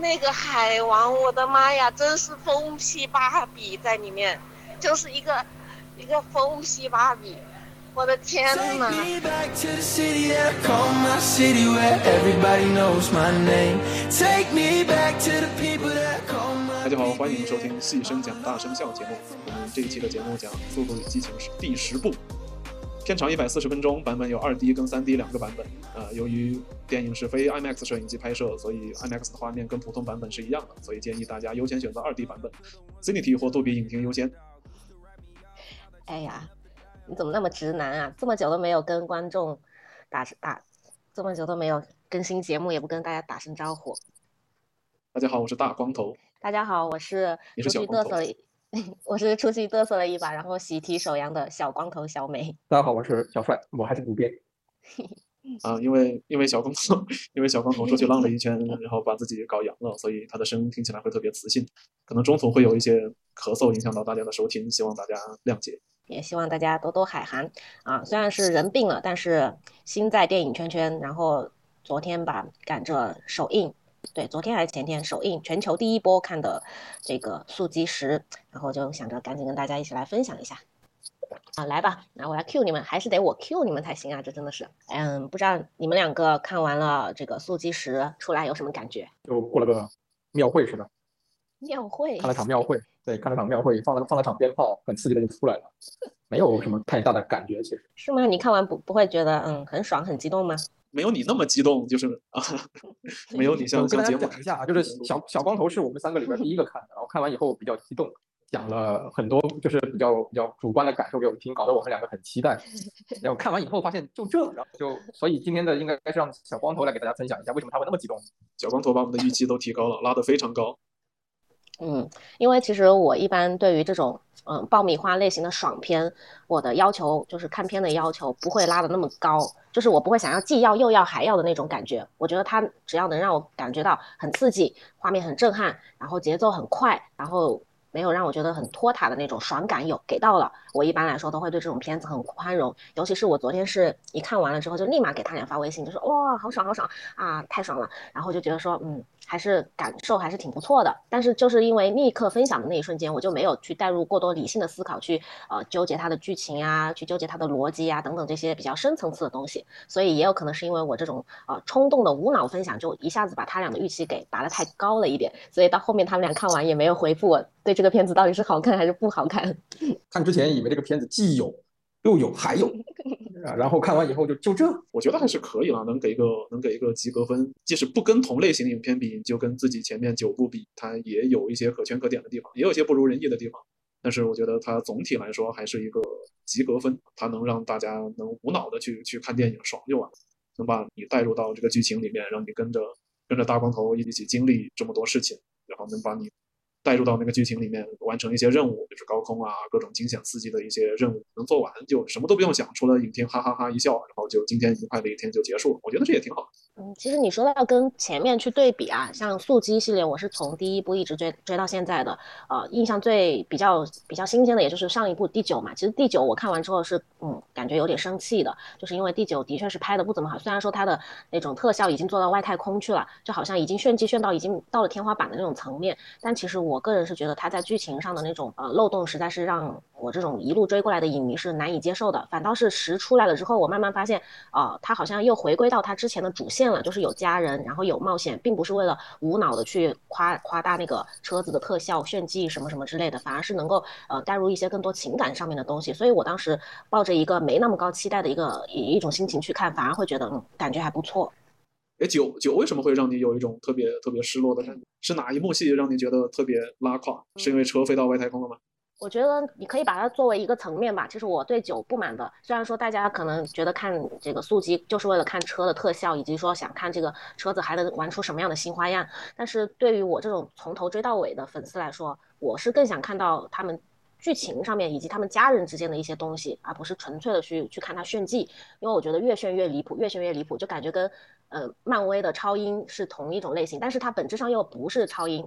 那个海王，我的妈呀，真是疯批芭比在里面，就是一个一个疯批芭比，我的天呐！大家好，欢迎收听《细声讲大声笑》节目。我们这一期的节目讲《速度与激情》是第十部。片长一百四十分钟，版本有二 D 跟三 D 两个版本。呃，由于电影是非 IMAX 摄影机拍摄，所以 IMAX 的画面跟普通版本是一样的，所以建议大家优先选择二 D 版本，Cinity 或杜比影厅优先。哎呀，你怎么那么直男啊？这么久都没有跟观众打打，这么久都没有更新节目，也不跟大家打声招呼。大家好，我是大光头。大家好，我是出去嘚瑟。我是出去嘚瑟了一把，然后喜提手阳的小光头小美。大家好，我是小帅，我还是不变。啊，因为因为小光头，因为小光头出去浪了一圈，然后把自己搞阳了，所以他的声音听起来会特别磁性，可能中途会有一些咳嗽，影响到大家的收听，希望大家谅解。也希望大家多多海涵啊！虽然是人病了，但是心在电影圈圈。然后昨天吧，赶着首映。对，昨天还是前天首映，全球第一波看的这个《速激十》，然后就想着赶紧跟大家一起来分享一下。啊，来吧，那我来 Q 你们，还是得我 Q 你们才行啊！这真的是，嗯，不知道你们两个看完了这个《速激十》出来有什么感觉？就过了个庙会似的。庙会？看了场庙会，对，看了场庙会，放了放了场鞭炮，很刺激的就出来了，没有什么太大的感觉，其实。是吗？你看完不不会觉得嗯很爽很激动吗？没有你那么激动，就是啊，没有你像像节目讲一下，就是小小光头是我们三个里边第一个看的，然后看完以后比较激动，讲了很多就是比较比较主观的感受给我们听，搞得我们两个很期待。然后看完以后发现就这，然后就所以今天的应该是让小光头来给大家分享一下为什么他会那么激动。小光头把我们的预期都提高了，拉得非常高。嗯，因为其实我一般对于这种嗯爆米花类型的爽片，我的要求就是看片的要求不会拉的那么高，就是我不会想要既要又要还要的那种感觉。我觉得它只要能让我感觉到很刺激，画面很震撼，然后节奏很快，然后没有让我觉得很拖沓的那种爽感有给到了，我一般来说都会对这种片子很宽容。尤其是我昨天是一看完了之后就立马给他俩发微信，就说哇好爽好爽啊太爽了，然后就觉得说嗯。还是感受还是挺不错的，但是就是因为立刻分享的那一瞬间，我就没有去带入过多理性的思考，去呃纠结它的剧情啊，去纠结它的逻辑啊等等这些比较深层次的东西，所以也有可能是因为我这种呃冲动的无脑分享，就一下子把他俩的预期给拔得太高了一点，所以到后面他们俩看完也没有回复我对这个片子到底是好看还是不好看。看之前以为这个片子既有又有还有。然后看完以后就就这，我觉得还是可以了，能给一个能给一个及格分。即使不跟同类型的影片比，就跟自己前面九部比，它也有一些可圈可点的地方，也有一些不如人意的地方。但是我觉得它总体来说还是一个及格分，它能让大家能无脑的去去看电影，爽就完了，能把你带入到这个剧情里面，让你跟着跟着大光头一起经历这么多事情，然后能把你。带入到那个剧情里面，完成一些任务，就是高空啊，各种惊险刺激的一些任务，能做完就什么都不用想，除了影厅哈哈哈一笑，然后就今天愉快的一天就结束了。我觉得这也挺好。嗯，其实你说到跟前面去对比啊，像速激系列，我是从第一部一直追追到现在的，呃，印象最比较比较新鲜的，也就是上一部第九嘛。其实第九我看完之后是，嗯，感觉有点生气的，就是因为第九的确是拍的不怎么好，虽然说它的那种特效已经做到外太空去了，就好像已经炫技炫到已经到了天花板的那种层面，但其实我个人是觉得它在剧情上的那种呃漏洞，实在是让我这种一路追过来的影迷是难以接受的。反倒是十出来了之后，我慢慢发现，啊，它好像又回归到它之前的主线。就是有家人，然后有冒险，并不是为了无脑的去夸夸大那个车子的特效炫技什么什么之类的，反而是能够呃带入一些更多情感上面的东西。所以我当时抱着一个没那么高期待的一个一一种心情去看，反而会觉得嗯感觉还不错。哎，九九为什么会让你有一种特别特别失落的感觉？是哪一幕戏让你觉得特别拉垮？是因为车飞到外太空了吗？我觉得你可以把它作为一个层面吧。其实我对酒不满的，虽然说大家可能觉得看这个速激就是为了看车的特效，以及说想看这个车子还能玩出什么样的新花样，但是对于我这种从头追到尾的粉丝来说，我是更想看到他们剧情上面以及他们家人之间的一些东西，而不是纯粹的去去看他炫技。因为我觉得越炫越离谱，越炫越离谱，就感觉跟呃漫威的超英是同一种类型，但是它本质上又不是超英。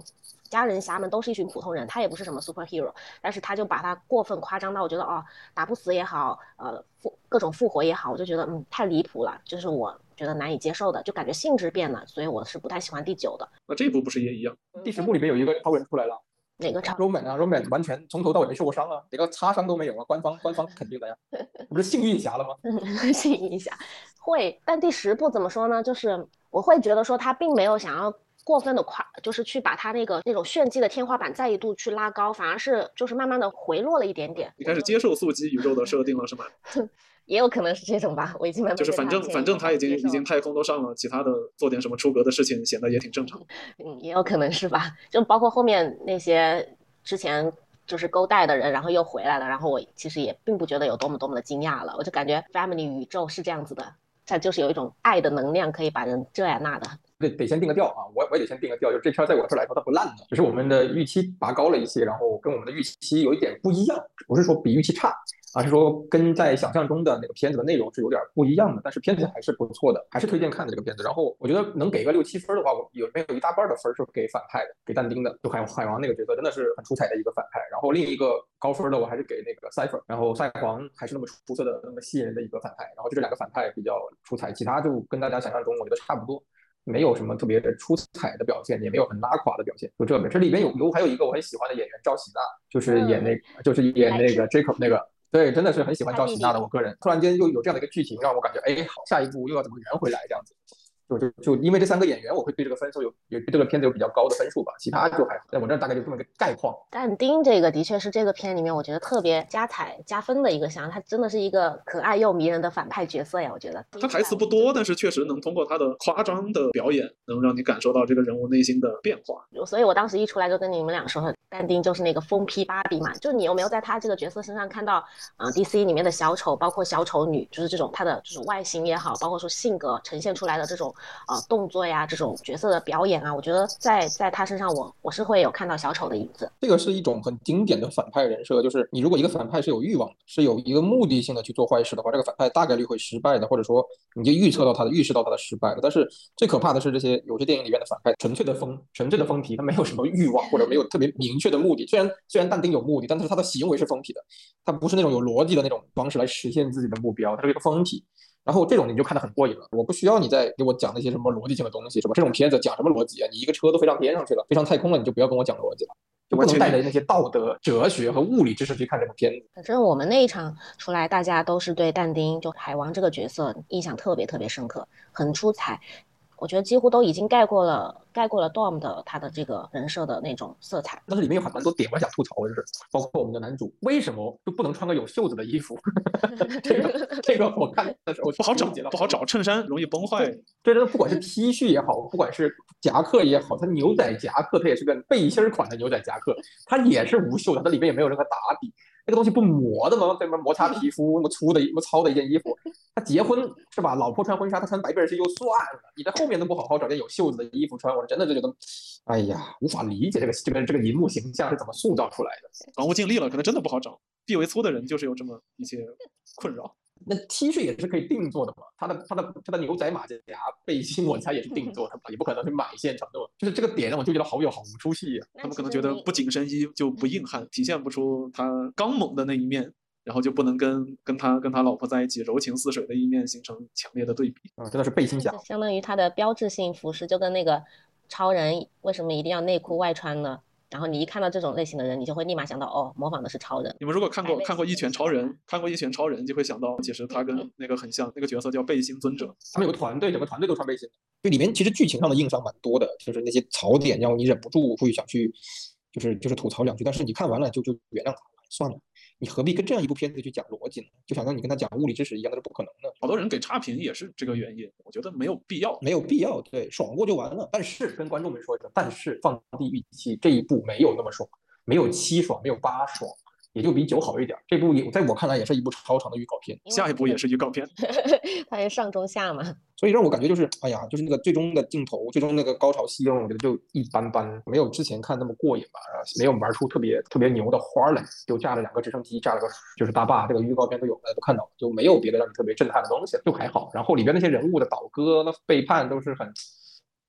家人侠们都是一群普通人，他也不是什么 superhero，但是他就把他过分夸张到，我觉得哦，打不死也好，呃，复各种复活也好，我就觉得嗯太离谱了，就是我觉得难以接受的，就感觉性质变了，所以我是不太喜欢第九的。那这部不是也一样？第十部里面有一个超人出来了哪个超？，Roman 啊，Roman 完全从头到尾没受过伤啊，连个擦伤都没有啊，官方官方肯定的呀，不是幸运侠了吗？幸运侠，会，但第十部怎么说呢？就是我会觉得说他并没有想要过分的夸，就是去把他那个那种炫技的天花板再一度去拉高，反而是就是慢慢的回落了一点点。你开始接受速激宇宙的设定了是吗？也有可能是这种吧，我已经慢慢就是反正反正他已经已经太空都上了，其他的做点什么出格的事情显得也挺正常。嗯，也有可能是吧，就包括后面那些之前就是勾带的人，然后又回来了，然后我其实也并不觉得有多么多么的惊讶了，我就感觉 Family 宇宙是这样子的，它就是有一种爱的能量可以把人这呀那的。得得先定个调啊，我我也得先定个调，就这片在我这儿来说它不烂的，只是我们的预期拔高了一些，然后跟我们的预期有一点不一样，不是说比预期差，而是说跟在想象中的那个片子的内容是有点不一样的，但是片子还是不错的，还是推荐看的这个片子。然后我觉得能给个六七分的话，我有没有一大半的分是给反派的，给但丁的，就海海王那个角色真的是很出彩的一个反派。然后另一个高分的我还是给那个 Cipher，然后赛皇还是那么出色的、那么吸引人的一个反派。然后就这两个反派比较出彩，其他就跟大家想象中我觉得差不多。没有什么特别出彩的表现，也没有很拉垮的表现，就这边。这里边有有还有一个我很喜欢的演员赵喜娜，就是演那个、就是演那个 Jacob 那个，对，真的是很喜欢赵喜娜的。我个人突然间又有这样的一个剧情，让我感觉哎，好，下一步又要怎么圆回来这样子。就就就因为这三个演员，我会对这个分数有有对这个片子有比较高的分数吧，其他就还好。在我这儿大概就这么个概况。但丁这个的确是这个片里面我觉得特别加彩加分的一个项，他真的是一个可爱又迷人的反派角色呀，我觉得。他台词不多，但是确实能通过他的夸张的表演，能让你感受到这个人物内心的变化。所以我当时一出来就跟你们俩说，但丁就是那个疯批芭比嘛，就你有没有在他这个角色身上看到，啊、呃、，DC 里面的小丑，包括小丑女，就是这种他的这种外形也好，包括说性格呈现出来的这种呃动作呀，这种角色的表演啊，我觉得在在他身上我我是会有看到小丑的影子。这个是一种很经典的反派人设，就是你如果一个反派是有欲望的，是有一个目的性的去做坏事的话，这个反派大概率会失败的，或者说你就预测到他的预示到他的失败了。但是最可怕的是这些有些电影里面的反派纯粹的疯，纯粹的疯批，他没有什么欲望或者没有特别明确的目的。虽然虽然但丁有目的，但是他的行为是疯批的，他不是那种有逻辑的那种方式来实现自己的目标，他是一个疯批。然后这种你就看得很过瘾了，我不需要你再给我讲那些什么逻辑性的东西，是吧？这种片子讲什么逻辑啊？你一个车都飞上天上去了，飞上太空了，你就不要跟我讲逻辑了，就不能带着那些道德、哲学和物理知识去看这部片子。反正我们那一场出来，大家都是对但丁就海王这个角色印象特别特别深刻，很出彩。我觉得几乎都已经盖过了盖过了 Dom 的他的这个人设的那种色彩。但是里面有很蛮多点我想吐槽的，就是包括我们的男主为什么就不能穿个有袖子的衣服？这个 这个我看的时候不好找，不好找，衬衫容易崩坏。对，这不管是 T 恤也好，不管是夹克也好，它牛仔夹克它也是个背心款的牛仔夹克，它也是无袖的，它里面也没有任何打底。那个东西不磨的吗？对吗？摩擦皮肤那么粗的、那么糙的一件衣服，他结婚是吧？老婆穿婚纱，他穿白背心就算了，你在后面都不好好找件有袖子的衣服穿，我真的就觉得，哎呀，无法理解这个这个这个银幕形象是怎么塑造出来的。港务尽力了，可能真的不好找。臂围粗的人就是有这么一些困扰。那 T 恤也是可以定做的嘛？他的他的他的牛仔马甲背心，我猜也是定做的嘛，也不可能去买现成的嘛。就是这个点让我就觉得好有好无出戏啊。他们可能觉得不紧身衣就不硬汉，体现不出他刚猛的那一面，然后就不能跟跟他跟他老婆在一起柔情似水的一面形成强烈的对比。啊、嗯，真的是背心侠，相当于他的标志性服饰，就跟那个超人为什么一定要内裤外穿呢？然后你一看到这种类型的人，你就会立马想到，哦，模仿的是超人。你们如果看过看过《一拳超人》，看过《一拳超人》，就会想到，其实他跟那个很像，那个角色叫背心尊者。他们有个团队，整个团队都穿背心。就，里面其实剧情上的硬伤蛮多的，就是那些槽点让你忍不住会想去，就是就是吐槽两句。但是你看完了就就原谅他，算了。你何必跟这样一部片子去讲逻辑呢？就想让你跟他讲物理知识一样，那是不可能的。好多人给差评也是这个原因，我觉得没有必要，没有必要。对，爽过就完了。但是跟观众们说一声，但是放低预期，这一部没有那么爽，没有七爽，没有八爽，也就比九好一点。这部也在我看来也是一部超长的预告片，下一部也是预告片，它是上中下嘛。所以让我感觉就是，哎呀，就是那个最终的镜头，最终那个高潮戏，让我觉得就一般般，没有之前看那么过瘾吧，没有玩出特别特别牛的花来，就架了两个直升机，架了个就是大坝，这个预告片都有，大家都看到了，就没有别的让你特别震撼的东西，就还好。然后里边那些人物的倒戈、那背叛都是很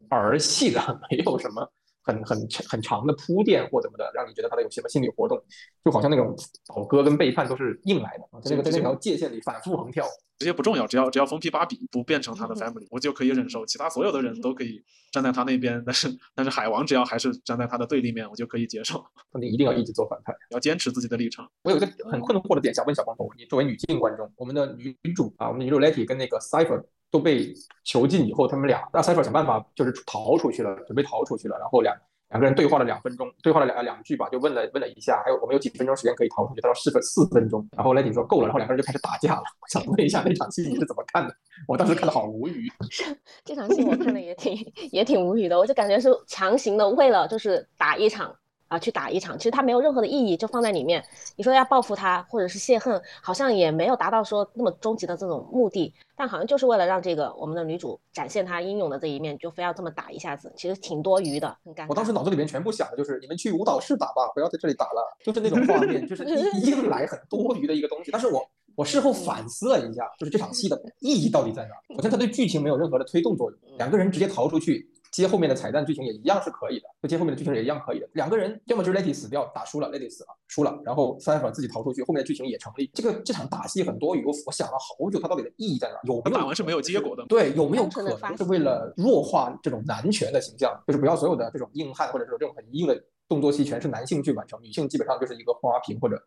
儿戏的，没有什么很很很长的铺垫或怎么的，让你觉得他的有什么心理活动，就好像那种倒戈跟背叛都是硬来的，在那个在那条界限里反复横跳。这些不重要，只要只要封皮芭比不变成他的 family，我就可以忍受。其他所有的人都可以站在他那边，但是但是海王只要还是站在他的对立面，我就可以接受。你一定要一直做反派，要坚持自己的立场。我有一个很困惑的点想问小光头，你作为女性观众，我们的女主啊，我们的女主 Letty 跟那个 Cipher 都被囚禁以后，他们俩让 Cipher 想办法就是逃出去了，准备逃出去了，然后两。两个人对话了两分钟，对话了两两句吧，就问了问了一下，还有我们有几分钟时间可以逃出去？他说四分四分钟，然后赖宁说够了，然后两个人就开始打架了。我想问一下那场戏你是怎么看的？我当时看的好无语。这场戏我看的也挺也挺无语的，我就感觉是强行的为了就是打一场。啊，去打一场，其实它没有任何的意义，就放在里面。你说要报复他，或者是泄恨，好像也没有达到说那么终极的这种目的。但好像就是为了让这个我们的女主展现她英勇的这一面，就非要这么打一下子，其实挺多余的，很尴尬。我当时脑子里面全部想的就是你们去舞蹈室打吧，不要在这里打了，就是那种画面，就是硬 来很多余的一个东西。但是我我事后反思了一下，就是这场戏的意义到底在哪？首先，它对剧情没有任何的推动作用，两个人直接逃出去。接后面的彩蛋剧情也一样是可以的，就接后面的剧情也一样可以的。两个人要么就是 Letty 死掉打输了，Letty 死了输了，然后 Cipher 自己逃出去，后面的剧情也成立。这个这场打戏很多余，我我想了好久，它到底的意义在哪？有没有打完是没有结果的？对，有没有可能是为了弱化这种男权的形象？就是不要所有的这种硬汉或者说这种很硬的动作戏全是男性去完成，女性基本上就是一个花瓶或者。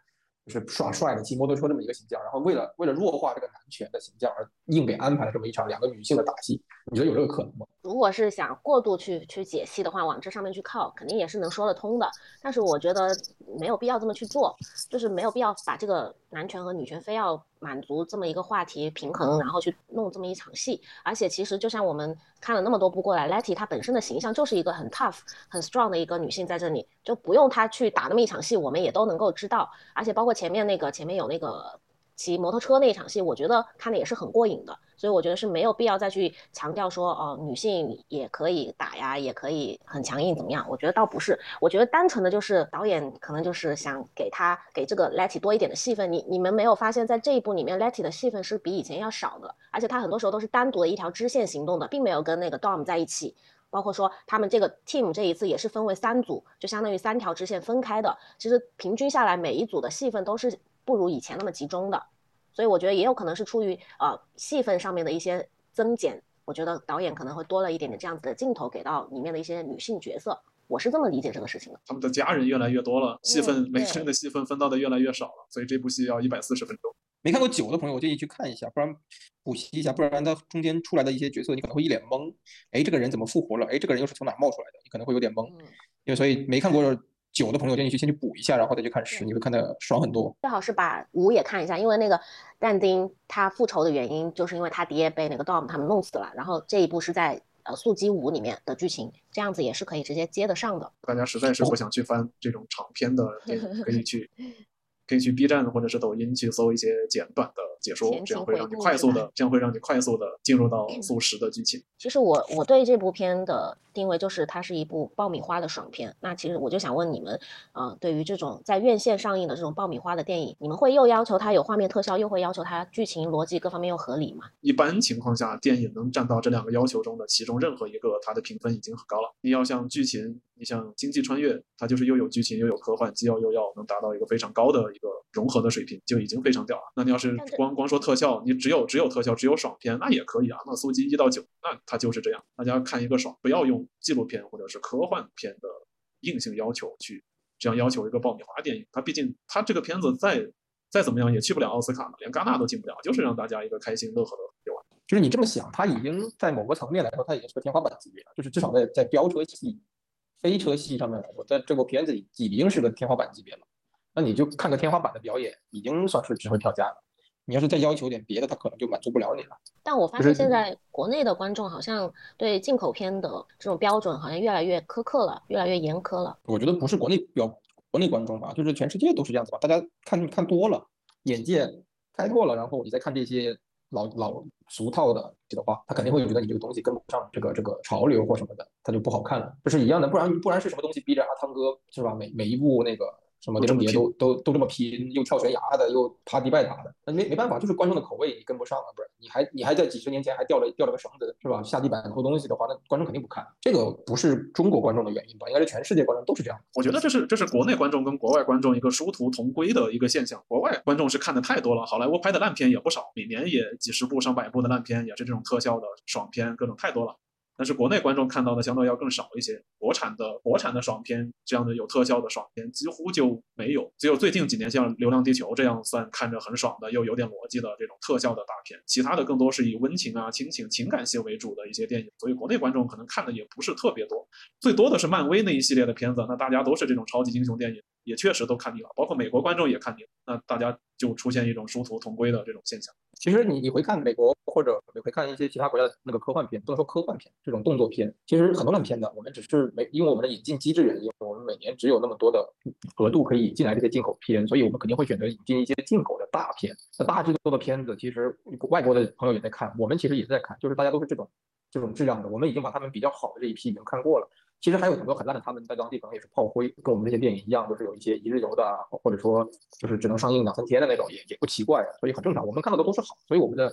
就是耍帅的骑摩托车这么一个形象，然后为了为了弱化这个男权的形象而硬给安排了这么一场两个女性的打戏，你觉得有这个可能吗？如果是想过度去去解析的话，往这上面去靠，肯定也是能说得通的。但是我觉得没有必要这么去做，就是没有必要把这个男权和女权非要。满足这么一个话题平衡，然后去弄这么一场戏，而且其实就像我们看了那么多部过来，Letty 她本身的形象就是一个很 tough、很 strong 的一个女性，在这里就不用她去打那么一场戏，我们也都能够知道。而且包括前面那个前面有那个骑摩托车那一场戏，我觉得看的也是很过瘾的。所以我觉得是没有必要再去强调说，哦，女性也可以打呀，也可以很强硬怎么样？我觉得倒不是，我觉得单纯的就是导演可能就是想给他给这个 Letty 多一点的戏份。你你们没有发现，在这一部里面，Letty 的戏份是比以前要少的，而且他很多时候都是单独的一条支线行动的，并没有跟那个 Dom 在一起。包括说他们这个 team 这一次也是分为三组，就相当于三条支线分开的。其实平均下来，每一组的戏份都是不如以前那么集中的。所以我觉得也有可能是出于呃戏份上面的一些增减，我觉得导演可能会多了一点点这样子的镜头给到里面的一些女性角色，我是这么理解这个事情的。他们的家人越来越多了，戏份每个人的戏份分到的越来越少了，所以这部戏要一百四十分钟。没看过九的朋友，我建议去看一下，不然补习一下，不然他中间出来的一些角色你可能会一脸懵。哎，这个人怎么复活了？哎，这个人又是从哪冒出来的？你可能会有点懵，因为所以没看过。九的朋友建议去先去补一下，然后再去看十，你会看得爽很多。最好是把五也看一下，因为那个但丁他复仇的原因就是因为他爹被那个 Dom 他们弄死了，然后这一部是在呃速激五里面的剧情，这样子也是可以直接接得上的。大家实在是不想去翻这种长篇的电影，可以去。可以去 B 站或者是抖音去搜一些简短的解说，这样会让你快速的，这样会让你快速的进入到速食的剧情。其实我我对这部片的定位就是它是一部爆米花的爽片。那其实我就想问你们，呃，对于这种在院线上映的这种爆米花的电影，你们会又要求它有画面特效，又会要求它剧情逻辑各方面又合理吗？一般情况下，电影能占到这两个要求中的其中任何一个，它的评分已经很高了。你要像剧情。你像《星际穿越》，它就是又有剧情又有科幻，既要又要，能达到一个非常高的一个融合的水平，就已经非常屌了。那你要是光光说特效，你只有只有特效，只有爽片，那也可以啊。那《速激》一到九，那它就是这样，大家看一个爽，不要用纪录片或者是科幻片的硬性要求去这样要求一个爆米花电影。它毕竟它这个片子再再怎么样也去不了奥斯卡，连戛纳都进不了，就是让大家一个开心乐呵的就完。就是你这么想，它已经在某个层面来说，它已经是个天花板级别了，就是至少在在飙车戏。飞车戏上面来说，在这部片子里已经是个天花板级别了。那你就看个天花板的表演，已经算是值回票价了。你要是再要求点别的，他可能就满足不了你了。但我发现现在国内的观众好像对进口片的这种标准好像越来越苛刻了，越来越严苛了。我觉得不是国内标国内观众吧，就是全世界都是这样子吧。大家看看多了，眼界开拓了，然后你再看这些。老老俗套的的话，他肯定会觉得你这个东西跟不上这个这个潮流或什么的，他就不好看了。这是一样的，不然不然是什么东西逼着阿汤哥是吧？每每一部那个什么碟中谍都都都这么拼，又跳悬崖的，又爬迪拜塔的，那没没办法，就是观众的口味你跟不上了，不是？你还你还在几十年前还吊了吊了个绳子是吧？下地板偷东西的话，那观众肯定不看。这个不是中国观众的原因吧？应该是全世界观众都是这样。我觉得这是这是国内观众跟国外观众一个殊途同归的一个现象。国外观众是看的太多了，好莱坞拍的烂片也不少，每年也几十部上百部的烂片，也是这种特效的爽片，各种太多了。但是国内观众看到的相对要更少一些，国产的国产的爽片这样的有特效的爽片几乎就没有，只有最近几年像《流浪地球》这样算看着很爽的又有点逻辑的这种特效的大片，其他的更多是以温情啊、亲情、情感戏为主的一些电影，所以国内观众可能看的也不是特别多，最多的是漫威那一系列的片子，那大家都是这种超级英雄电影，也确实都看腻了，包括美国观众也看腻了，那大家就出现一种殊途同归的这种现象。其实你你回看美国或者你回看一些其他国家的那个科幻片，不能说科幻片，这种动作片，其实很多烂片的。我们只是没因为我们的引进机制原因，我们每年只有那么多的额度可以进来这些进口片，所以我们肯定会选择引进一些进口的大片。那大制作的片子，其实外国的朋友也在看，我们其实也在看，就是大家都是这种这种质量的。我们已经把他们比较好的这一批已经看过了。其实还有很多很烂的，他们在当地可能也是炮灰，跟我们这些电影一样，都是有一些一日游的，或者说就是只能上映两三天的那种，也也不奇怪，所以很正常。我们看到的都是好，所以我们的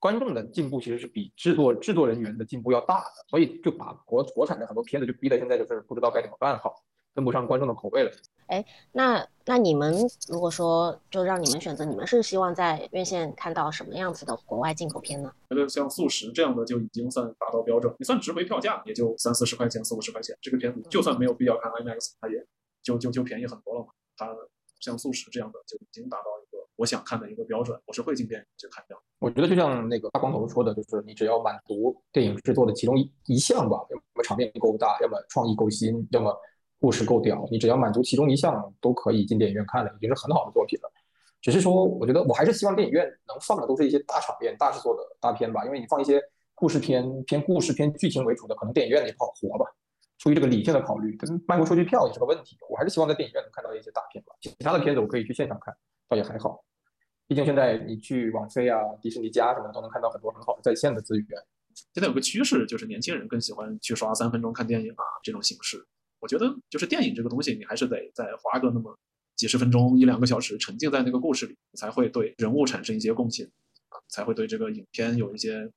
观众的进步其实是比制作制作人员的进步要大的，所以就把国国产的很多片子就逼得现在就是不知道该怎么办好，跟不上观众的口味了。哎，那那你们如果说就让你们选择，你们是希望在院线看到什么样子的国外进口片呢？觉得像《素食》这样的就已经算达到标准，你算值回票价也就三四十块钱、四五十块钱。这个片子就算没有必要看 IMAX，它也就就就便宜很多了嘛。它像《素食》这样的就已经达到一个我想看的一个标准，我是会进电影去看的。我觉得就像那个大光头说的，就是你只要满足电影制作的其中一一项吧，要么场面够大，要么创意够新，要么。故事够屌，你只要满足其中一项都可以进电影院看了，已经是很好的作品了。只是说，我觉得我还是希望电影院能放的都是一些大场面、大制作的大片吧。因为你放一些故事片、偏故事片剧情为主的，可能电影院也不好活吧。出于这个理性的考虑，跟卖不出去票也是个问题。我还是希望在电影院能看到一些大片吧。其他的片子我可以去现场看，倒也还好。毕竟现在你去网飞啊、迪士尼家什么的，都能看到很多很好的在线的资源。现在有个趋势，就是年轻人更喜欢去刷三分钟看电影啊这种形式。我觉得就是电影这个东西，你还是得再花个那么几十分钟、一两个小时，沉浸在那个故事里，才会对人物产生一些共情啊，才会对这个影片有一些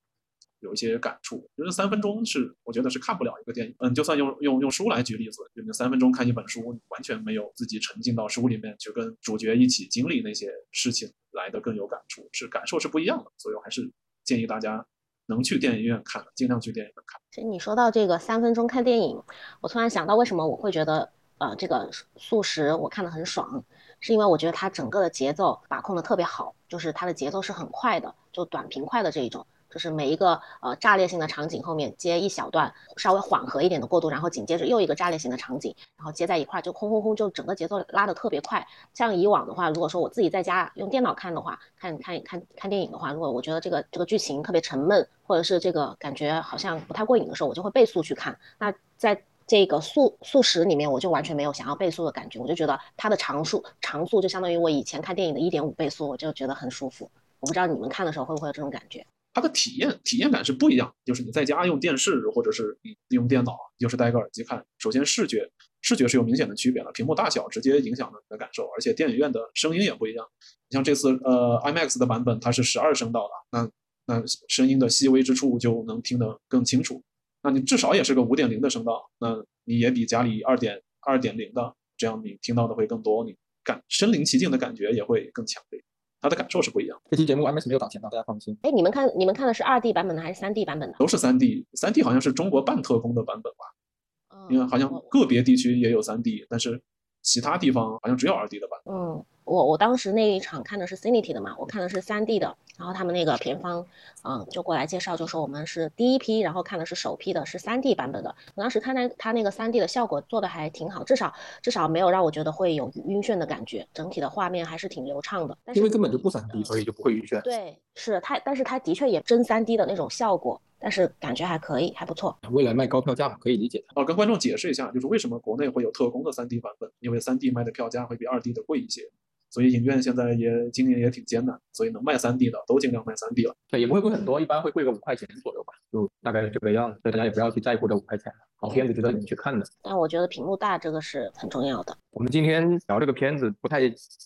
有一些感触。就是三分钟是我觉得是看不了一个电影。嗯，就算用用用书来举例子，就你三分钟看一本书，你完全没有自己沉浸到书里面去跟主角一起经历那些事情来的更有感触，是感受是不一样的。所以我还是建议大家。能去电影院看，尽量去电影院看。其实你说到这个三分钟看电影，我突然想到，为什么我会觉得，呃，这个速食我看的很爽，是因为我觉得它整个的节奏把控的特别好，就是它的节奏是很快的，就短平快的这一种。就是每一个呃炸裂性的场景后面接一小段稍微缓和一点的过渡，然后紧接着又一个炸裂性的场景，然后接在一块就轰轰轰，就整个节奏拉得特别快。像以往的话，如果说我自己在家用电脑看的话，看看看看电影的话，如果我觉得这个这个剧情特别沉闷，或者是这个感觉好像不太过瘾的时候，我就会倍速去看。那在这个速速食里面，我就完全没有想要倍速的感觉，我就觉得它的长速长速就相当于我以前看电影的一点五倍速，我就觉得很舒服。我不知道你们看的时候会不会有这种感觉。它的体验体验感是不一样，就是你在家用电视或者是你用电脑，就是戴个耳机看。首先视觉视觉是有明显的区别的，屏幕大小直接影响了你的感受，而且电影院的声音也不一样。你像这次呃 IMAX 的版本，它是十二声道的，那那声音的细微之处就能听得更清楚。那你至少也是个五点零的声道，那你也比家里二点二点零的这样你听到的会更多，你感身临其境的感觉也会更强烈。他的感受是不一样。这期节目 IMAX 没有打钱的，大家放心。哎，你们看，你们看的是二 D 版本的还是三 D 版本的？都是三 D，三 D 好像是中国半特工的版本吧？嗯因为好像个别地区也有三 D，但是其他地方好像只有二 D 的版。嗯。我我当时那一场看的是 Cinity 的嘛，我看的是 3D 的，然后他们那个片方，嗯，就过来介绍，就说我们是第一批，然后看的是首批的，是 3D 版本的。我当时看那他那个 3D 的效果做的还挺好，至少至少没有让我觉得会有晕眩的感觉，整体的画面还是挺流畅的。因为根本就不 3D，所以就不会晕眩。对，是它，但是它的确也真 3D 的那种效果，但是感觉还可以，还不错。未来卖高票价嘛，可以理解。哦，跟观众解释一下，就是为什么国内会有特供的 3D 版本，因为 3D 卖的票价会比 2D 的贵一些。所以影院现在也经营也挺艰难，所以能卖三 D 的都尽量卖三 D 了。对，也不会贵很多，一般会贵个五块钱左右吧，就大概这个样子。所以大家也不要去在乎这五块钱，好片子值得你们去看的。但我觉得屏幕大这个是很重要的。我们今天聊这个片子不太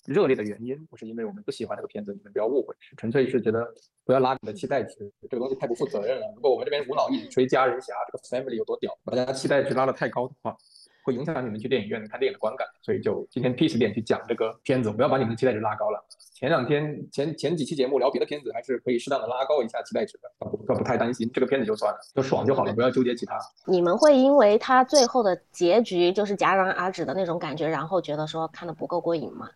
热烈的原因，不是因为我们不喜欢这个片子，你们不要误会，纯粹是觉得不要拉你的期待值，这个东西太不负责任了。如果我们这边无脑一直吹家人侠这个 family 有多屌，把大家期待值拉得太高的话。会影响你们去电影院看电影的观感，所以就今天 peace 点去讲这个片子，不要把你们的期待值拉高了。前两天前前几期节目聊别的片子，还是可以适当的拉高一下期待值的，不不太担心这个片子就算了，就爽就好了，不要纠结其他。你们会因为它最后的结局就是戛然而止的那种感觉，然后觉得说看的不够过瘾吗？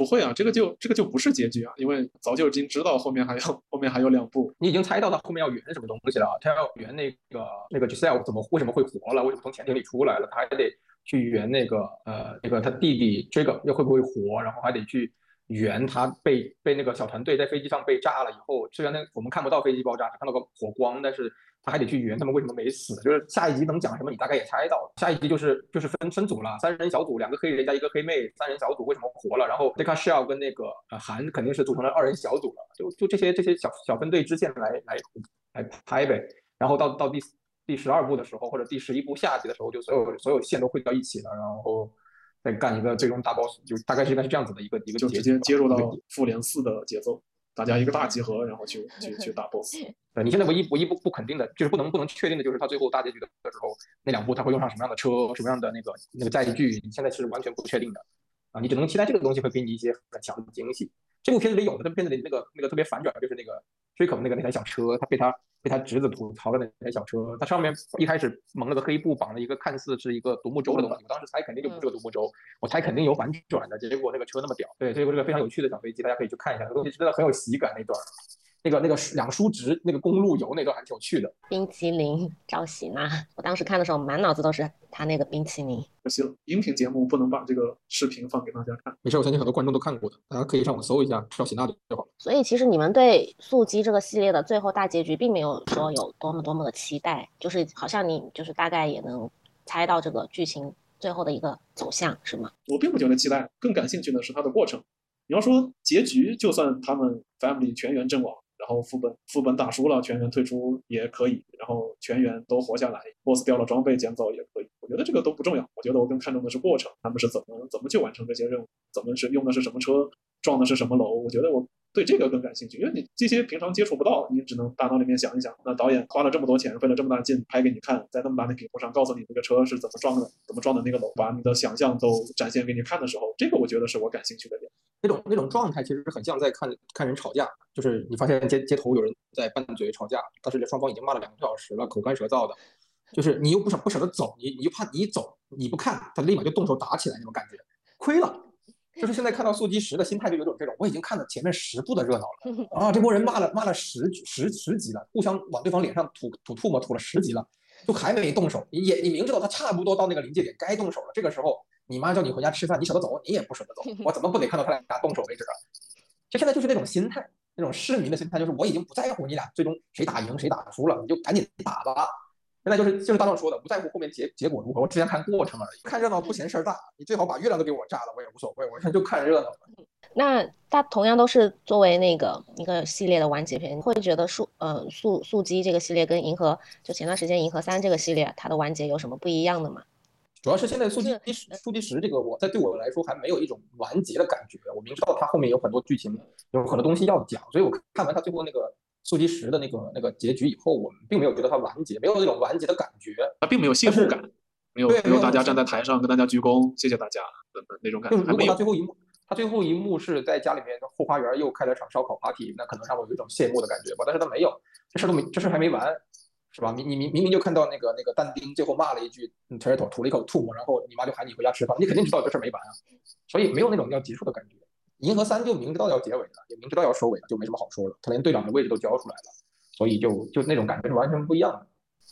不会啊，这个就这个就不是结局啊，因为早就已经知道后面还有后面还有两部，你已经猜到他后面要圆什么东西了，他要圆那个那个 Giselle 怎么为什么会活了，为什么从潜艇里出来了，他还得。去圆那个呃那个他弟弟这个又会不会活，然后还得去圆他被被那个小团队在飞机上被炸了以后，虽然那我们看不到飞机爆炸，只看到个火光，但是他还得去圆他们为什么没死。就是下一集能讲什么，你大概也猜到。下一集就是就是分分组了，三人小组，两个黑人加一个黑妹，三人小组为什么活了？然后 d e Shell 跟那个呃韩肯定是组成了二人小组了，就就这些这些小小分队支线来来来拍呗。然后到到第。第十二部的时候，或者第十一部下集的时候，就所有所有线都汇到一起了，然后再干一个最终大 boss，就大概是应该是这样子的一个一个就直接接入到复联四的节奏，大家一个大集合，然后去去去打 boss。对你现在唯一唯一不不肯定的就是不能不能确定的就是他最后大结局的时候那两部他会用上什么样的车，什么样的那个那个载具，你现在是完全不确定的啊，你只能期待这个东西会给你一些很强的惊喜。这部片子里有的，这部片子里那个那个特别反转就是那个 r a 那个那台小车，他被他。被他侄子吐槽的那台小车，它上面一开始蒙了个黑布，绑了一个看似是一个独木舟的东西。我当时猜肯定就不是个独木舟，我猜肯定有反转的。结果那个车那么屌，对，结果这个非常有趣的小飞机，大家可以去看一下，这个东西真的很有喜感那段。那个那个两个叔侄那个公路游那段还挺有趣的。冰淇淋赵喜娜，我当时看的时候满脑子都是他那个冰淇淋。可惜了，音频节目不能把这个视频放给大家看。没事，我相信很多观众都看过的，大家可以上网搜一下赵喜娜就好了。所以其实你们对速激这个系列的最后大结局并没有说有多么多么的期待，就是好像你就是大概也能猜到这个剧情最后的一个走向，是吗？我并不觉得期待，更感兴趣的是它的过程。你要说结局，就算他们 family 全员阵亡。然后副本副本打输了，全员退出也可以，然后全员都活下来，boss 掉了装备捡走也可以。我觉得这个都不重要，我觉得我更看重的是过程，他们是怎么怎么去完成这些任务，怎么是用的是什么车，撞的是什么楼。我觉得我对这个更感兴趣，因为你这些平常接触不到，你只能大脑里面想一想。那导演花了这么多钱，费了这么大劲拍给你看，在那么大的屏幕上告诉你这个车是怎么撞的，怎么撞的那个楼，把你的想象都展现给你看的时候，这个我觉得是我感兴趣的点。那种那种状态其实很像在看看人吵架，就是你发现街街头有人在拌嘴吵架，但是双方已经骂了两个多小时了，口干舌燥的，就是你又不舍不舍得走，你你又怕你一走你不看，他立马就动手打起来那种感觉，亏了。就是现在看到速激十的心态就有种这种，我已经看了前面十部的热闹了 啊，这波人骂了骂了十十十集了，互相往对方脸上吐吐唾沫吐了十集了，就还没动手，你也你明知道他差不多到那个临界点该动手了，这个时候。你妈叫你回家吃饭，你舍得走，你也不舍得走。我怎么不得看到他俩动手为止啊？就现在就是那种心态，那种市民的心态，就是我已经不在乎你俩最终谁打赢谁打输了，你就赶紧打吧。现在就是就是大壮说的，不在乎后面结结果如何，我只想看过程而已。看热闹不嫌事儿大，你最好把月亮都给我炸了，我也无所谓，我现在就看热闹。那它同样都是作为那个一个系列的完结篇，你会觉得速呃速速激这个系列跟银河就前段时间银河三这个系列它的完结有什么不一样的吗？主要是现在速激十速激十这个，我在对我来说还没有一种完结的感觉。我明知道它后面有很多剧情，有很多东西要讲，所以我看完它最后那个速激十的那个那个结局以后，我们并没有觉得它完结，没有那种完结的感觉。它并没有谢幕感，没有没有大家站在台上跟大家鞠躬，谢谢大家的那种感觉。如果他最后一幕，他最后一幕是在家里面后花园又开了场烧烤 party，那可能让我有一种谢幕的感觉吧。但是他没有，这事都没，这事还没完。是吧？你你明明明就看到那个那个但丁最后骂了一句 turtle，吐了一口吐沫，然后你妈就喊你回家吃饭，你肯定知道这事没完啊，所以没有那种要结束的感觉。银河三就明知道要结尾了，也明知道要收尾了，就没什么好说了。他连队长的位置都交出来了，所以就就那种感觉是完全不一样的。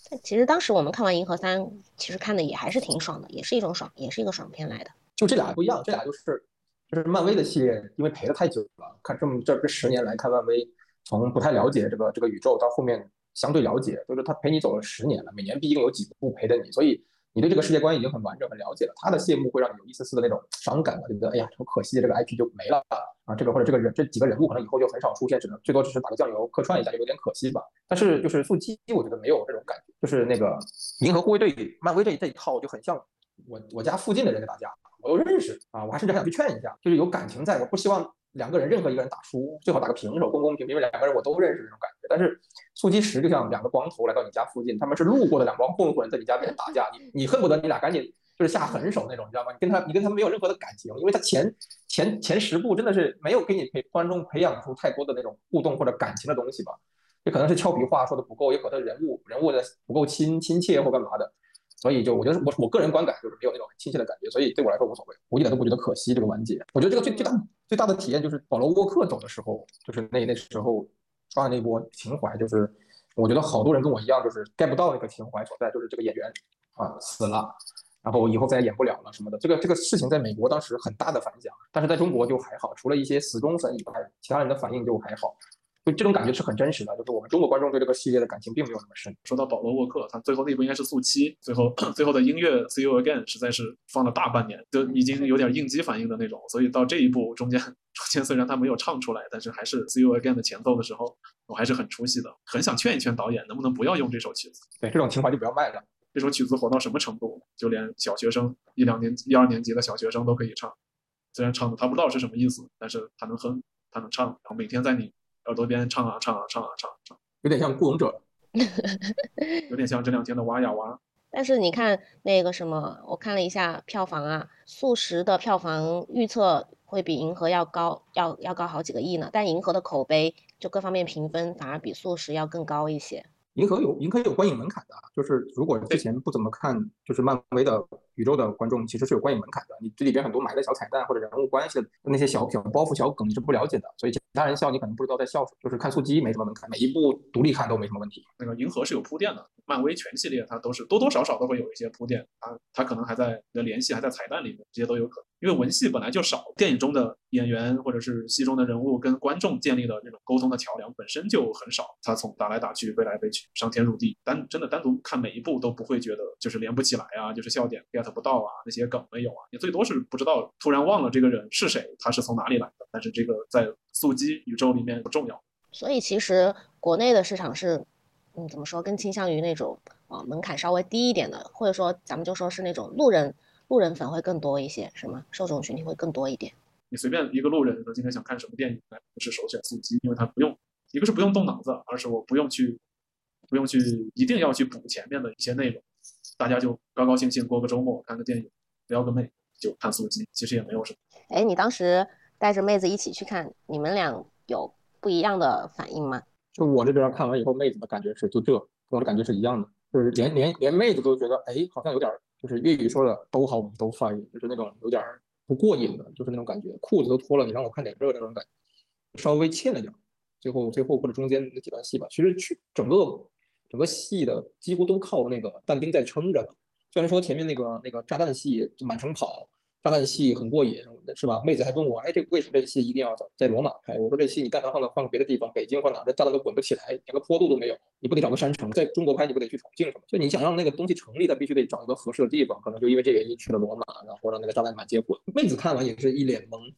但其实当时我们看完银河三，其实看的也还是挺爽的，也是一种爽，也是一个爽片来的。就这俩不一样，这俩就是就是漫威的系列，因为陪了太久了，看这么这这十年来看漫威，从不太了解这个这个宇宙到后面。相对了解，就是他陪你走了十年了，每年毕竟有几部陪着你，所以你对这个世界观已经很完整、很了解了，他的谢幕会让你有一丝丝的那种伤感吧，对不对？哎呀，很可惜，这个 IP 就没了啊，这个或者这个人这几个人物可能以后就很少出现，只能最多只是打个酱油客串一下，就有点可惜吧。但是就是速激，我觉得没有这种感觉，就是那个银河护卫队、漫威这这一套就很像我我家附近的人在打架，我都认识啊，我还甚至还想去劝一下，就是有感情在，我不希望两个人任何一个人打输，最好打个平手，公公平平，因为两个人我都认识这种感觉。但是速激十就像两个光头来到你家附近，他们是路过的两帮混混在你家跟人打架，你你恨不得你俩赶紧就是下狠手那种，你知道吗？你跟他你跟他没有任何的感情，因为他前前前十部真的是没有给你培观众培养出太多的那种互动或者感情的东西吧。也可能是俏皮话说的不够，也可能人物人物的不够亲亲切或干嘛的，所以就我觉得我我个人观感就是没有那种很亲切的感觉，所以对我来说无所谓，我一点都不觉得可惜这个完结。我觉得这个最最大最大的体验就是保罗沃克走的时候，就是那那时候刷的那波情怀，就是我觉得好多人跟我一样，就是 get 不到那个情怀所在，就是这个演员啊死了，然后以后再也演不了了什么的。这个这个事情在美国当时很大的反响，但是在中国就还好，除了一些死忠粉以外，其他人的反应就还好。就这种感觉是很真实的，就是我们中国观众对这个系列的感情并没有那么深。说到保罗沃克，他最后那部应该是速七，最后 最后的音乐 See You Again 实在是放了大半年，就已经有点应激反应的那种。所以到这一步中间，中间虽然他没有唱出来，但是还是 See You Again 的前奏的时候，我还是很出戏的，很想劝一劝导演，能不能不要用这首曲子？对，这种情怀就不要卖了。这首曲子火到什么程度？就连小学生一两年一二年级的小学生都可以唱，虽然唱的他不知道是什么意思，但是他能哼，他能唱，然后每天在你。耳朵边唱啊唱啊唱啊唱啊唱，有点像《孤勇者》，有点像这两天的《挖呀挖》。但是你看那个什么，我看了一下票房啊，速食的票房预测会比银河要高，要要高好几个亿呢。但银河的口碑就各方面评分反而比速食要更高一些。银河有银河有观影门槛的，就是如果之前不怎么看就是漫威的宇宙的观众，其实是有观影门槛的。你这里边很多埋的小彩蛋或者人物关系的那些小小包袱、小梗你是不了解的，所以其他人笑你可能不知道在笑什么。就是看速激没什么门槛，每一部独立看都没什么问题。那个银河是有铺垫的，漫威全系列它都是多多少少都会有一些铺垫，它它可能还在的联系还在彩蛋里面，这些都有可能。因为文戏本来就少，电影中的演员或者是戏中的人物跟观众建立的这种沟通的桥梁本身就很少，他从打来打去、飞来飞去、上天入地，单真的单独看每一部都不会觉得就是连不起来啊，就是笑点 get 不到啊，那些梗没有啊，你最多是不知道突然忘了这个人是谁，他是从哪里来的，但是这个在速激宇宙里面不重要。所以其实国内的市场是，嗯，怎么说，更倾向于那种啊门槛稍微低一点的，或者说咱们就说是那种路人。路人粉会更多一些，是吗？受众群体会更多一点。你随便一个路人说今天想看什么电影，那不是首选速激，因为他不用，一个是不用动脑子，二是我不用去，不用去一定要去补前面的一些内容，大家就高高兴兴过个周末，看个电影，撩个妹就看速激，其实也没有什么。哎，你当时带着妹子一起去看，你们俩有不一样的反应吗？就我这边看完以后，妹子的感觉是就这，跟我的感觉是一样的，就是连连连妹子都觉得，哎，好像有点。就是粤语说的都好，我们都翻译，就是那种有点不过瘾的，就是那种感觉，裤子都脱了，你让我看点这那种感觉，稍微欠了点。最后最后或者中间那几段戏吧，其实去整个整个戏的几乎都靠那个但丁在撑着。虽然说前面那个那个炸弹戏就满城跑。炸弹戏很过瘾，是吧？妹子还问我，哎，这为什么这戏一定要在罗马拍？我说这戏你干脆换个换个别的地方，北京或哪，这炸弹都滚不起来，连个坡度都没有。你不得找个山城？在中国拍你不得去重庆什么？就你想让那个东西成立，它必须得找一个合适的地方。可能就因为这原因去了罗马，然后让那个炸弹满街滚。妹子看完也是一脸懵。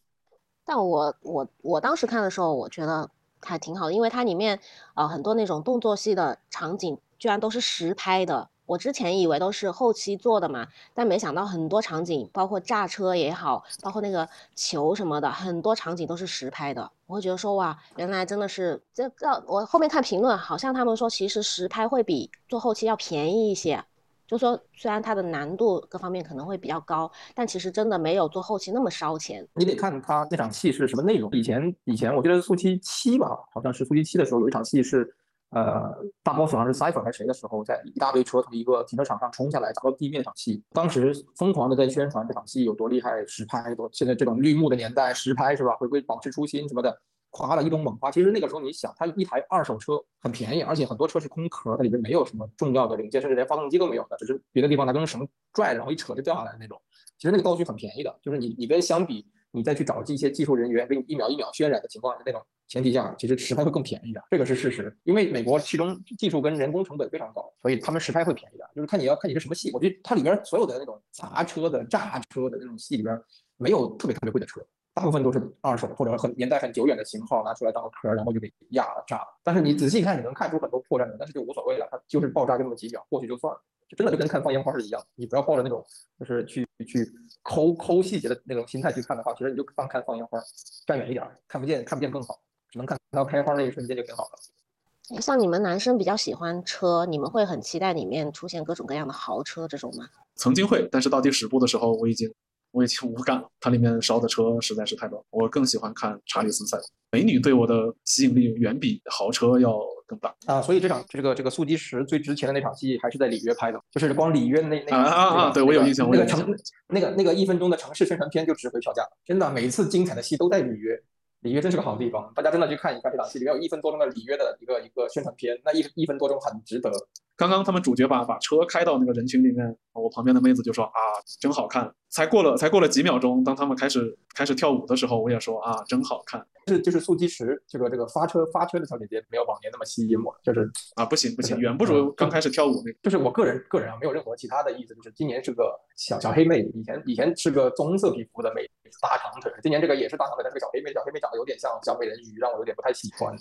但我我我当时看的时候，我觉得还挺好的，因为它里面呃很多那种动作戏的场景，居然都是实拍的。我之前以为都是后期做的嘛，但没想到很多场景，包括炸车也好，包括那个球什么的，很多场景都是实拍的。我会觉得说，哇，原来真的是这这。我后面看评论，好像他们说其实实拍会比做后期要便宜一些。就说虽然它的难度各方面可能会比较高，但其实真的没有做后期那么烧钱。你得看他那场戏是什么内容。以前以前我记得速七七吧，好像是速七七的时候有一场戏是。呃，大 boss 好像是 Cipher 还是谁的时候，在一大堆车从一个停车场上冲下来，砸到地面那场戏，当时疯狂的在宣传这场戏有多厉害，实拍多。现在这种绿幕的年代，实拍是吧？回归保持初心什么的，夸了一通猛夸。其实那个时候你想，它一台二手车很便宜，而且很多车是空壳，它里边没有什么重要的零件，甚至连发动机都没有的，只是别的地方拿根绳拽，然后一扯就掉下来那种。其实那个道具很便宜的，就是你你跟相比你再去找这些技术人员给你一秒一秒渲染的情况下那种前提下，其实实拍会更便宜的，这个是事实。因为美国其中技术跟人工成本非常高，所以他们实拍会便宜的。就是看你要看你是什么戏，我觉得它里边所有的那种砸车的、炸车的那种戏里边，没有特别特别贵的车。大部分都是二手或者很年代很久远的型号拿出来当个壳，然后就给压了炸了。但是你仔细看，你能看出很多破绽的，但是就无所谓了，它就是爆炸就那么几秒，过去就算了，就真的就跟看放烟花是一样。你不要抱着那种就是去去抠抠细节的那种心态去看的话，其实你就放看放烟花，站远一点，看不见看不见更好，只能看到开花那一瞬间就挺好的。像你们男生比较喜欢车，你们会很期待里面出现各种各样的豪车这种吗？曾经会，但是到第十部的时候，我已经。我已经无感了，它里面烧的车实在是太多。我更喜欢看查理斯赛，美女对我的吸引力远比豪车要更大啊！所以这场这个这个速激十最值钱的那场戏还是在里约拍的，就是光里约那那啊啊啊！对我有印象，那个城那个那个一分钟的城市宣传片就值回票价了，真的每一次精彩的戏都在里约。里约真是个好地方，大家真的去看一看这场戏，里面有一分多钟的里约的一个一个宣传片，那一一分多钟很值得。刚刚他们主角把把车开到那个人群里面，我旁边的妹子就说啊，真好看。才过了才过了几秒钟，当他们开始开始跳舞的时候，我也说啊，真好看。是就是速激十这个这个发车发车的小姐姐没有往年那么吸引我，就是啊不行不行，远不如刚开始跳舞那个。就是我个人个人啊，没有任何其他的意思，就是今年是个小小黑妹，以前以前是个棕色皮肤的妹，大长腿，今年这个也是大长腿，但是个小黑妹，小黑妹长得有点像小美人鱼，让我有点不太喜欢。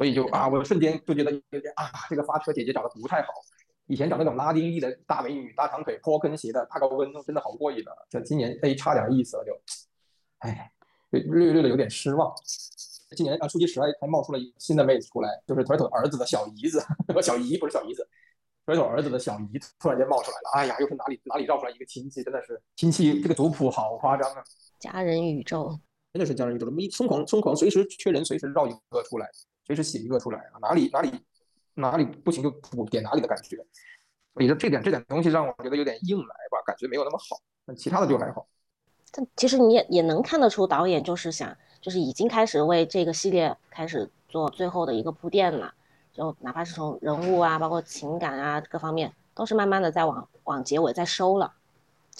所以就啊，我瞬间就觉得有点啊，这个发车姐姐长得不太好。以前找那种拉丁裔的大美女、大长腿、坡跟鞋的大高跟，真的好过瘾的。这今年哎，差点意思了，就，哎，略略的有点失望。今年啊，初级十还还冒出了一个新的妹子出来，就是腿腿儿子的小姨子，小姨不是小姨子，腿腿儿子的小姨突然间冒出来了。哎呀，又是哪里哪里绕出来一个亲戚，真的是亲戚这个族谱好夸张啊！家人宇宙真的是家人宇宙，一疯狂疯狂，随时缺人，随时绕一个出来，随时写一个出来啊！哪里哪里。哪里不行就补点哪里的感觉，所以这点这点东西让我觉得有点硬来吧，感觉没有那么好。那其他的就还好。但其实你也也能看得出导演就是想，就是已经开始为这个系列开始做最后的一个铺垫了，就哪怕是从人物啊，包括情感啊各方面，都是慢慢的在往往结尾在收了。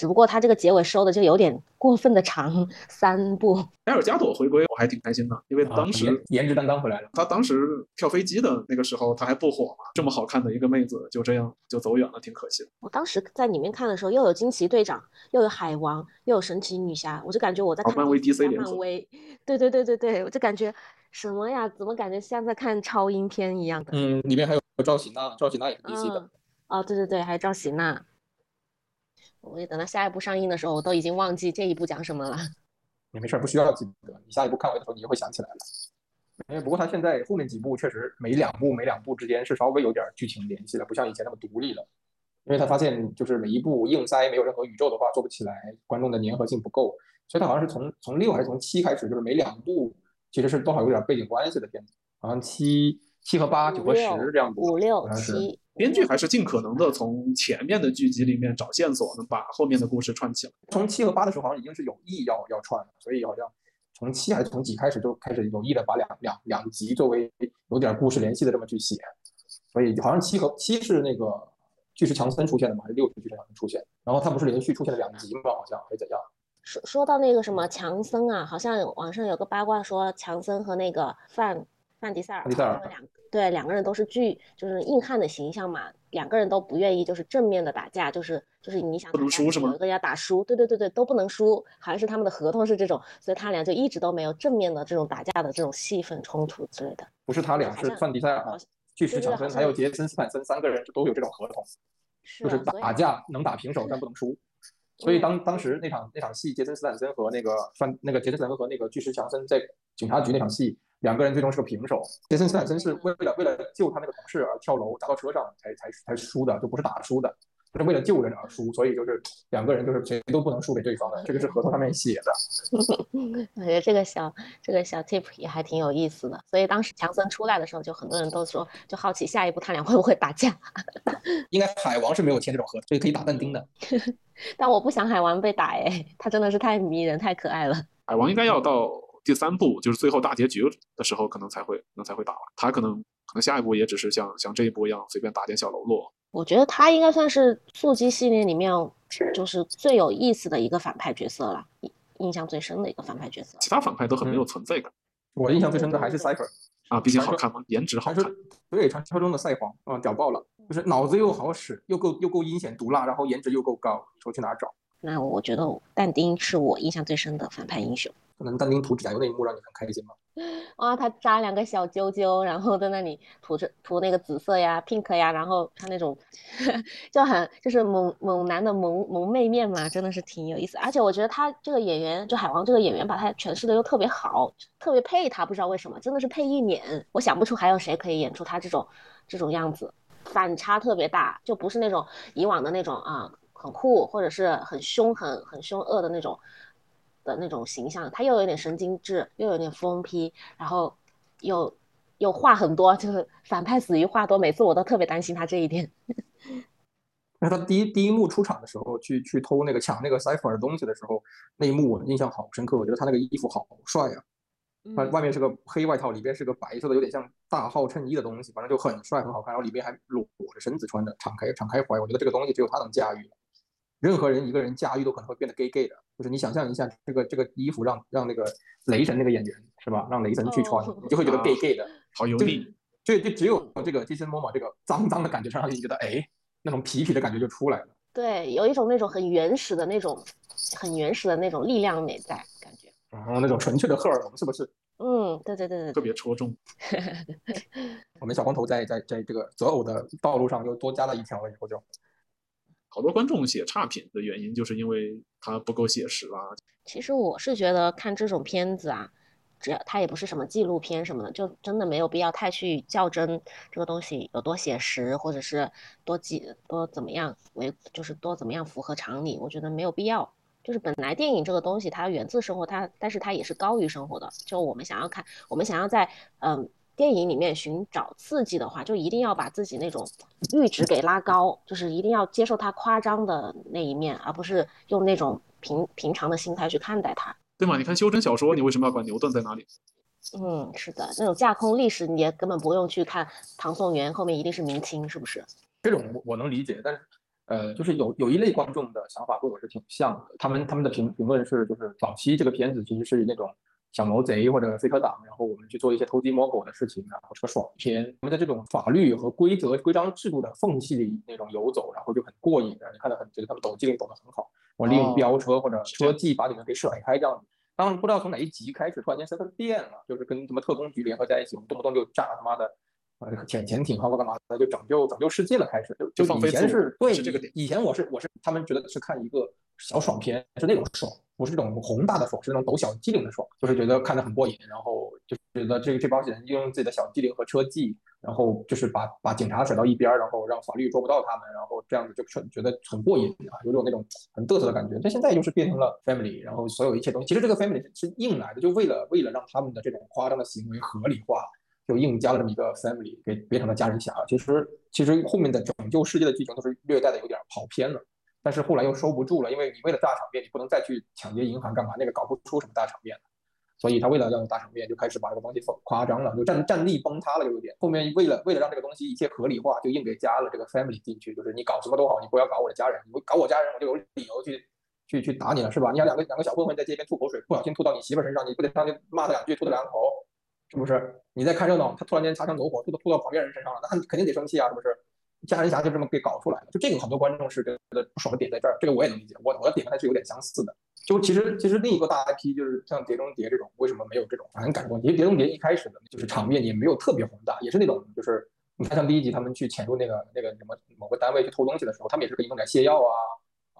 只不过他这个结尾收的就有点过分的长，三部。埃尔加朵回归我还挺开心的，因为当时颜值担当回来了。他当时跳飞机的那个时候他还不火嘛，这么好看的一个妹子就这样就走远了，挺可惜的。我当时在里面看的时候，又有惊奇队长，又有海王，又有神奇女侠，我就感觉我在看漫威 DC 联漫威，对对对对对，我就感觉什么呀？怎么感觉像在看超英片一样的？嗯，里面还有赵喜娜，赵喜娜也是 DC 的。哦，对对对，还有赵喜娜。我也等到下一部上映的时候，我都已经忘记这一部讲什么了。也没事，不需要记得。你下一部看完的时候，你就会想起来了。因为不过他现在后面几部确实每两部每两部之间是稍微有点剧情联系了，不像以前那么独立了。因为他发现就是每一部硬塞没有任何宇宙的话做不起来，观众的粘合性不够，所以他好像是从从六还是从七开始，就是每两部其实是多少有点背景关系的片子，好像七七和八九和十这样子五六七。编剧还是尽可能的从前面的剧集里面找线索，能把后面的故事串起来。从七和八的时候，好像已经是有意要要串了，所以好像从七还是从几开始就开始有意的把两两两集作为有点故事联系的这么去写。所以好像七和七是那个巨石强森出现的吗？还是六是巨石强森出现？然后他不是连续出现了两集吗？好像还是怎样？说说到那个什么强森啊，好像网上有个八卦说强森和那个范范迪塞尔两。对，两个人都是巨，就是硬汉的形象嘛。两个人都不愿意，就是正面的打架，就是就是你想不能输是吗？有一个要打输，对对对对，都不能输，好像是他们的合同是这种，所以他俩就一直都没有正面的这种打架的这种戏份冲突之类的。不是他俩，是范迪塞尔、巨石强森还有杰森斯坦森三个人就都有这种合同，就是打架能打平手，但不能输。所以当当时那场那场戏，杰森斯坦森和那个范那个杰森斯坦森和那个巨石强森在警察局那场戏。两个人最终是个平手。杰森斯坦森是为了为了救他那个同事而跳楼砸到车上才才才输的，就不是打输的，就是为了救人而输。所以就是两个人就是谁都不能输给对方的，这个是合同上面写的。我觉得这个小这个小 tip 也还挺有意思的。所以当时强森出来的时候，就很多人都说就好奇下一步他俩会不会打架。应该海王是没有签这种合同，所以可以打但丁的。但我不想海王被打哎，他真的是太迷人太可爱了。海王应该要到。第三部就是最后大结局的时候，可能才会能才会打完。他可能可能下一步也只是像像这一部一样，随便打点小喽啰。我觉得他应该算是速激系列里面就是最有意思的一个反派角色了，印象最深的一个反派角色。其他反派都很没有存在感我印象最深的还是对对 Cipher，啊，毕竟好看嘛，颜值好看。对传说中的赛皇啊，屌爆了，就是脑子又好使，又够又够阴险毒辣，然后颜值又够高，你说去哪儿找？那我觉得但丁是我印象最深的反派英雄。可能但丁涂指甲油那一幕让你很开心吗？哇，他扎两个小揪揪，然后在那里涂着涂那个紫色呀、pink 呀，然后他那种 就很就是猛猛男的萌萌妹面嘛，真的是挺有意思。而且我觉得他这个演员，就海王这个演员，把他诠释的又特别好，特别配他，不知道为什么，真的是配一脸。我想不出还有谁可以演出他这种这种样子，反差特别大，就不是那种以往的那种啊很酷或者是很凶很很凶恶的那种。的那种形象，他又有点神经质，又有点疯批，然后又又话很多，就是反派死于话多。每次我都特别担心他这一点。那他第一第一幕出场的时候，去去偷那个抢那个 Cipher 的东西的时候，那一幕我印象好深刻。我觉得他那个衣服好帅呀、他外面是个黑外套，里边是个白色的，有点像大号衬衣的东西，反正就很帅很好看。然后里边还裸着身子穿的，敞开敞开怀。我觉得这个东西只有他能驾驭了。任何人一个人驾驭都可能会变得 gay gay 的，就是你想象一下，这个这个衣服让让那个雷神那个演员是吧，让雷神去穿，哦你就会觉得 gay gay 的。就好油腻，就就只有这个 Jason Momoa 这个脏脏的感觉，让你觉得哎，那种痞痞的感觉就出来了。对，有一种那种很原始的那种，很原始的那种力量美在，感觉。然后那种纯粹的荷尔蒙是不是？嗯，对对对对特别戳中。我们小光头在在在这个择偶的道路上又多加了一条了，以后就好多观众写差评的原因，就是因为它不够写实啊。其实我是觉得看这种片子啊，只要它也不是什么纪录片什么的，就真的没有必要太去较真这个东西有多写实，或者是多几多怎么样为，就是多怎么样符合常理，我觉得没有必要。就是本来电影这个东西它源自生活，它但是它也是高于生活的。就我们想要看，我们想要在嗯电影里面寻找刺激的话，就一定要把自己那种阈值给拉高，就是一定要接受它夸张的那一面，而不是用那种平平常的心态去看待它。对吗？你看修真小说，你为什么要管牛顿在哪里？嗯，是的，那种架空历史你也根本不用去看唐宋元，后面一定是明清，是不是？这种我我能理解，但是呃，就是有有一类观众的想法跟我是挺像的，他们他们的评评论是就是早期这个片子其实是那种小毛贼或者飞车党，然后我们去做一些偷鸡摸狗的事情，然后是个爽片，我们在这种法律和规则规章制度的缝隙里那种游走，然后就很过瘾，你看得很觉得他们抖机灵抖得很好，我利用哦飙车或者车技把你们给甩开这样子。当然不知道从哪一集开始，突然间身份变了，就是跟什么特工局联合在一起，我们动不动就炸他妈的呃潜潜艇，或干嘛的，就拯救拯救世界了，开始就就以前是对是这个点以前我是我是他们觉得是看一个小爽片，是那种爽，不是这种宏大的爽，是那种抖小机灵的爽，就是觉得看得很过瘾，然后就觉得这个这帮人用自己的小机灵和车技，然后就是把把警察甩到一边，然后让法律捉不到他们，然后这样子就觉得很过瘾啊，有种那种很嘚瑟的感觉。但现在就是变成了 family，然后所有一切东西，其实这个 family 是硬来的，就为了为了让他们的这种夸张的行为合理化，就硬加了这么一个 family，给变成了家人侠。其实其实后面的拯救世界的剧情都是略带的有点跑偏了。但是后来又收不住了，因为你为了大场面，你不能再去抢劫银行干嘛，那个搞不出什么大场面。所以他为了要有大场面，就开始把这个东西放夸张了，就战战力崩塌了，就有点。后面为了为了让这个东西一切合理化，就硬给加了这个 family 进去，就是你搞什么都好，你不要搞我的家人，你搞我家人，我就有理由去去去打你了，是吧？你要两个两个小混混在街边吐口水，不小心吐到你媳妇身上，你不得上去骂他两句，吐他两口，是不是？你在看热闹，他突然间擦枪走火，吐到吐到旁边人身上了，那肯定得生气啊，是不是？家人侠就这么被搞出来了，就这个很多观众是觉得不爽的点在这儿，这个我也能理解，我我的点跟他是有点相似的。就其实其实另一个大 IP 就是像《碟中谍》这种，为什么没有这种反感问题？因为《碟中谍》一开始的就是场面也没有特别宏大，也是那种就是你看像第一集他们去潜入那个那个什么某个单位去偷东西的时候，他们也是可以弄点泻药啊。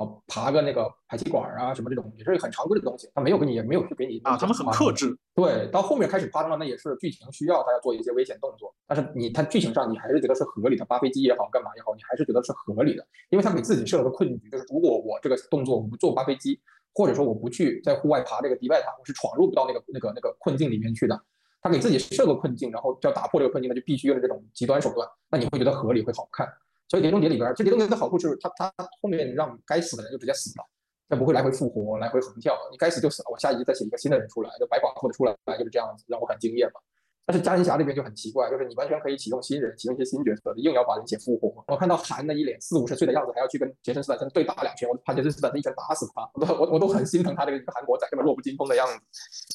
啊，爬个那个排气管啊，什么这种也是很常规的东西，他没有给你，也没有去给你啊，他们很克制。对，到后面开始夸张了，那也是剧情需要他要做一些危险动作，但是你他剧情上你还是觉得是合理的，扒飞机也好，干嘛也好，你还是觉得是合理的，因为他给自己设了个困局，就是如果我这个动作我不做扒飞机，或者说我不去在户外爬这个迪拜塔，我是闯入不到那个那个那个困境里面去的。他给自己设个困境，然后要打破这个困境，那就必须用这种极端手段，那你会觉得合理，会好看。所以《碟中谍》里边，这《碟中谍》的好处就是它它后面让该死的人就直接死了，它不会来回复活、来回横跳，你该死就死了，我下一集再写一个新的人出来，就白寡妇的出来就是这样子，让我很惊艳嘛。但是加人侠这边就很奇怪，就是你完全可以启用新人，启用一些新角色，硬要把人写复活。我看到韩的一脸四五十岁的样子，还要去跟杰森斯坦森对打两拳，我怕杰森斯坦森一拳打死他，我都我我都很心疼他这个韩国仔这么弱不禁风的样子。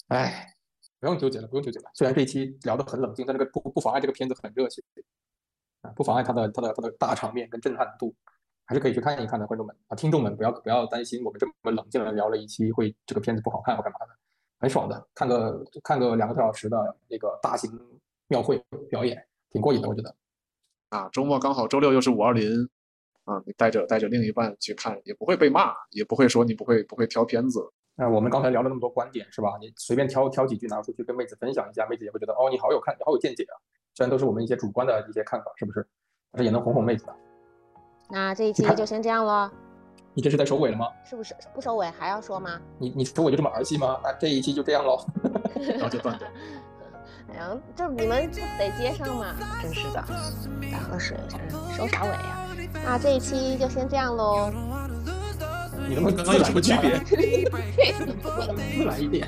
哎，不用纠结了，不用纠结了。虽然这一期聊得很冷静，但这个不不妨碍这个片子很热血啊，不妨碍它的它的它的大场面跟震撼度，还是可以去看一看的，观众们啊，听众们不要不要担心，我们这么冷静的聊了一期会这个片子不好看或干嘛的。很爽的，看个看个两个多小时的那个大型庙会表演，挺过瘾的，我觉得。啊，周末刚好周六又是五二零，啊，你带着带着另一半去看，也不会被骂，也不会说你不会不会挑片子。那我们刚才聊了那么多观点，是吧？你随便挑挑几句拿出去跟妹子分享一下，妹子也会觉得哦，你好有看，你好有见解啊。虽然都是我们一些主观的一些看法，是不是？但是也能哄哄妹子的。那这一期就先这样喽。你这是在收尾了吗？是不是不收尾还要说吗？你你收尾就这么儿戏吗？那这一期就这样喽，然后就断掉。哎呀，这你们就得接上嘛，真是的。来喝水一下，收啥尾呀？那这一期就先这样喽。你们刚刚有什么区别？自然一点。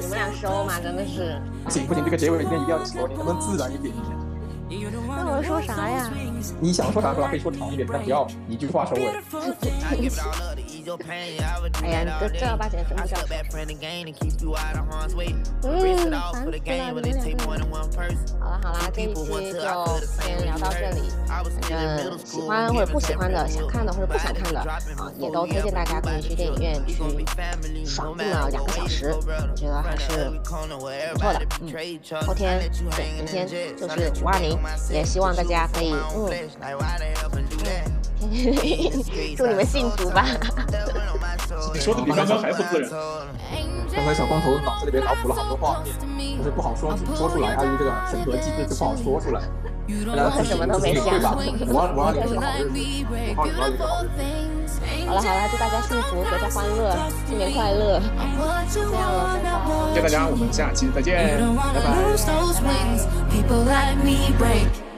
你 们俩收吗，真的是。不行不行，这个结尾一定一定要熟，你能不能自然一点？那我说啥呀？你想说啥说啥，可以说长一点，但不要一句话收尾。哎呀，你这正儿八经什么叫？嗯，烦死了，你们两个。好了好了，这一期就先聊到这里。反正喜欢或者不喜欢的，想看的或者不想看的，啊，也都推荐大家可以去电影院去爽这么两个小时，我觉得还是不错的。嗯，后天对，明天就是五二零，也希望大家可以嗯。祝你们幸福吧！你说的比刚刚还不自然。刚才小光头脑子里边脑补了好多画面，就是不好说说出来，碍于这个审核机制就不好说出来。我什么都没想。五二五二零是好日子，五二五二零是好日子。好了好了，祝大家幸福，阖家欢乐，新年快乐！这样了，拜拜。谢谢大家，我们下期再见，拜拜。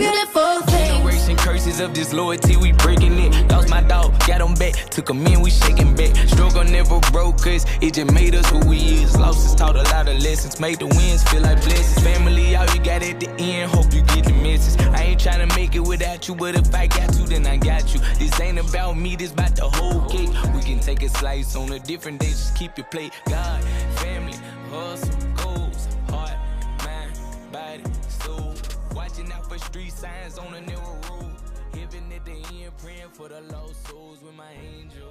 Beautiful things. Generation curses of disloyalty, we breaking it. Lost my dog, got him back. Took him in, we shaking back. Struggle never broke us, it just made us who we is. Losses taught a lot of lessons, made the wins feel like blessings. Family, all you got at the end, hope you get the message. I ain't trying to make it without you, but if I got you, then I got you. This ain't about me, this about the whole cake. We can take a slice on a different day, just keep your plate. God, family, hustle, street signs on a narrow road. Heaven at the end, praying for the lost souls with my angel.